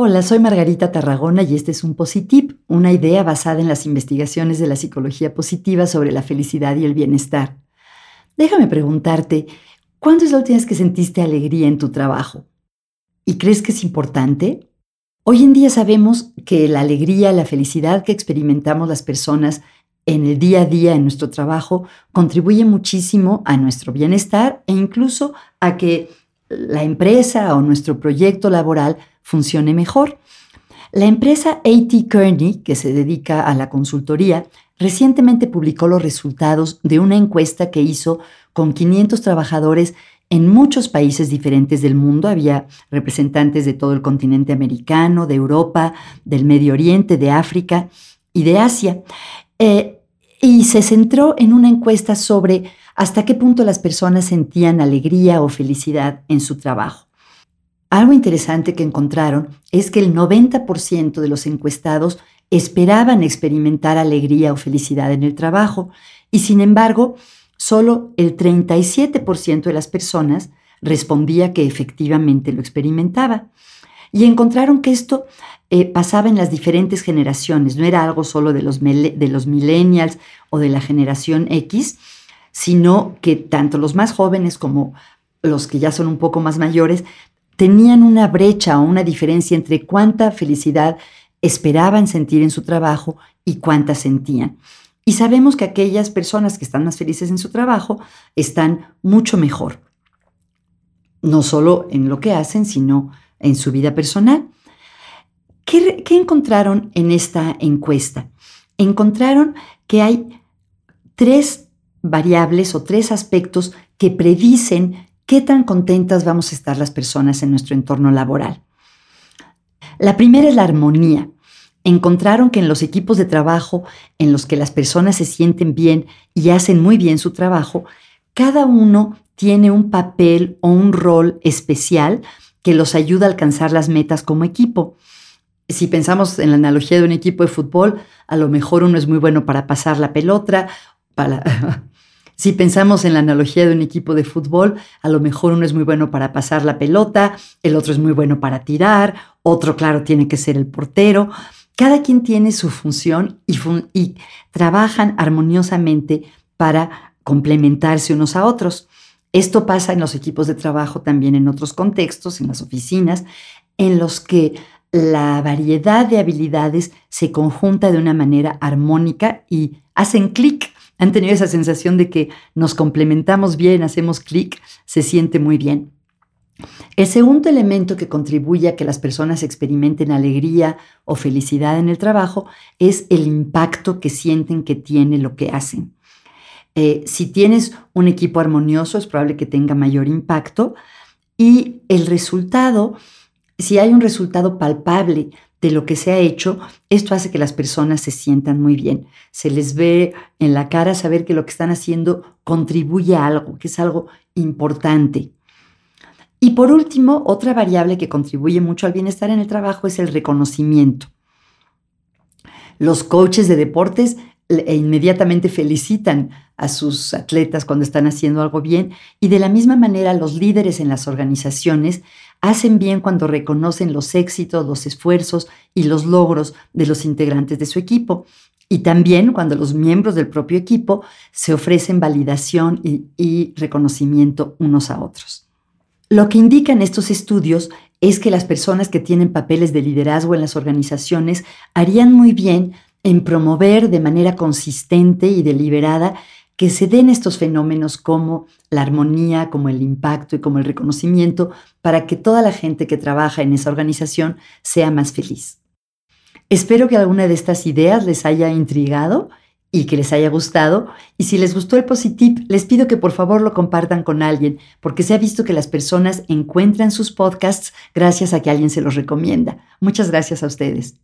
Hola, soy Margarita Tarragona y este es un Positip, una idea basada en las investigaciones de la psicología positiva sobre la felicidad y el bienestar. Déjame preguntarte, ¿cuándo es la última vez que sentiste alegría en tu trabajo? ¿Y crees que es importante? Hoy en día sabemos que la alegría, la felicidad que experimentamos las personas en el día a día en nuestro trabajo contribuye muchísimo a nuestro bienestar e incluso a que la empresa o nuestro proyecto laboral funcione mejor. La empresa AT Kearney, que se dedica a la consultoría, recientemente publicó los resultados de una encuesta que hizo con 500 trabajadores en muchos países diferentes del mundo. Había representantes de todo el continente americano, de Europa, del Medio Oriente, de África y de Asia. Eh, y se centró en una encuesta sobre hasta qué punto las personas sentían alegría o felicidad en su trabajo. Algo interesante que encontraron es que el 90% de los encuestados esperaban experimentar alegría o felicidad en el trabajo y sin embargo, solo el 37% de las personas respondía que efectivamente lo experimentaba. Y encontraron que esto eh, pasaba en las diferentes generaciones, no era algo solo de los, de los millennials o de la generación X, sino que tanto los más jóvenes como los que ya son un poco más mayores tenían una brecha o una diferencia entre cuánta felicidad esperaban sentir en su trabajo y cuánta sentían. Y sabemos que aquellas personas que están más felices en su trabajo están mucho mejor, no solo en lo que hacen, sino en su vida personal. ¿Qué, encontraron en esta encuesta? Encontraron que hay tres variables o tres aspectos que predicen qué tan contentas vamos a estar las personas en nuestro entorno laboral. La primera es la armonía. Encontraron que en los equipos de trabajo en los que las personas se sienten bien y hacen muy bien su trabajo, cada uno tiene un papel o un rol especial que los ayuda a alcanzar las metas como equipo. Si pensamos en la analogía de un equipo de fútbol, a lo mejor uno es muy bueno para pasar la pelota, Si pensamos en la analogía de un equipo de fútbol, a lo mejor uno es muy bueno para pasar la pelota, el otro es muy bueno para tirar, otro, claro, tiene que ser el portero. Cada quien tiene su función y, trabajan armoniosamente para complementarse unos a otros. Esto pasa en los equipos de trabajo también en otros contextos, en las oficinas, en los que la variedad de habilidades se conjunta de una manera armónica y hacen clic han tenido esa sensación de que nos complementamos bien, hacemos clic, se siente muy bien. El segundo elemento que contribuye a que las personas experimenten alegría o felicidad en el trabajo es el impacto que sienten que tiene lo que hacen. Eh, si tienes un equipo armonioso, es probable que tenga mayor impacto y el resultado, si hay un resultado palpable de lo que se ha hecho, esto hace que las personas se sientan muy bien. Se les ve en la cara saber que lo que están haciendo contribuye a algo, que es algo importante. Y por último, otra variable que contribuye mucho al bienestar en el trabajo es el reconocimiento. Los coaches de deportes e inmediatamente felicitan a sus atletas cuando están haciendo algo bien y de la misma manera los líderes en las organizaciones hacen bien cuando reconocen los éxitos, los esfuerzos y los logros de los integrantes de su equipo. Y también cuando los miembros del propio equipo se ofrecen validación y, y reconocimiento unos a otros. Lo que indican estos estudios es que las personas que tienen papeles de liderazgo en las organizaciones harían muy bien en promover de manera consistente y deliberada que se den estos fenómenos como la armonía, como el impacto y como el reconocimiento para que toda la gente que trabaja en esa organización sea más feliz. Espero que alguna de estas ideas les haya intrigado y que les haya gustado. Y si les gustó el Positip, les pido que por favor lo compartan con alguien, porque se ha visto que las personas encuentran sus podcasts gracias a que alguien se los recomienda. Muchas gracias a ustedes.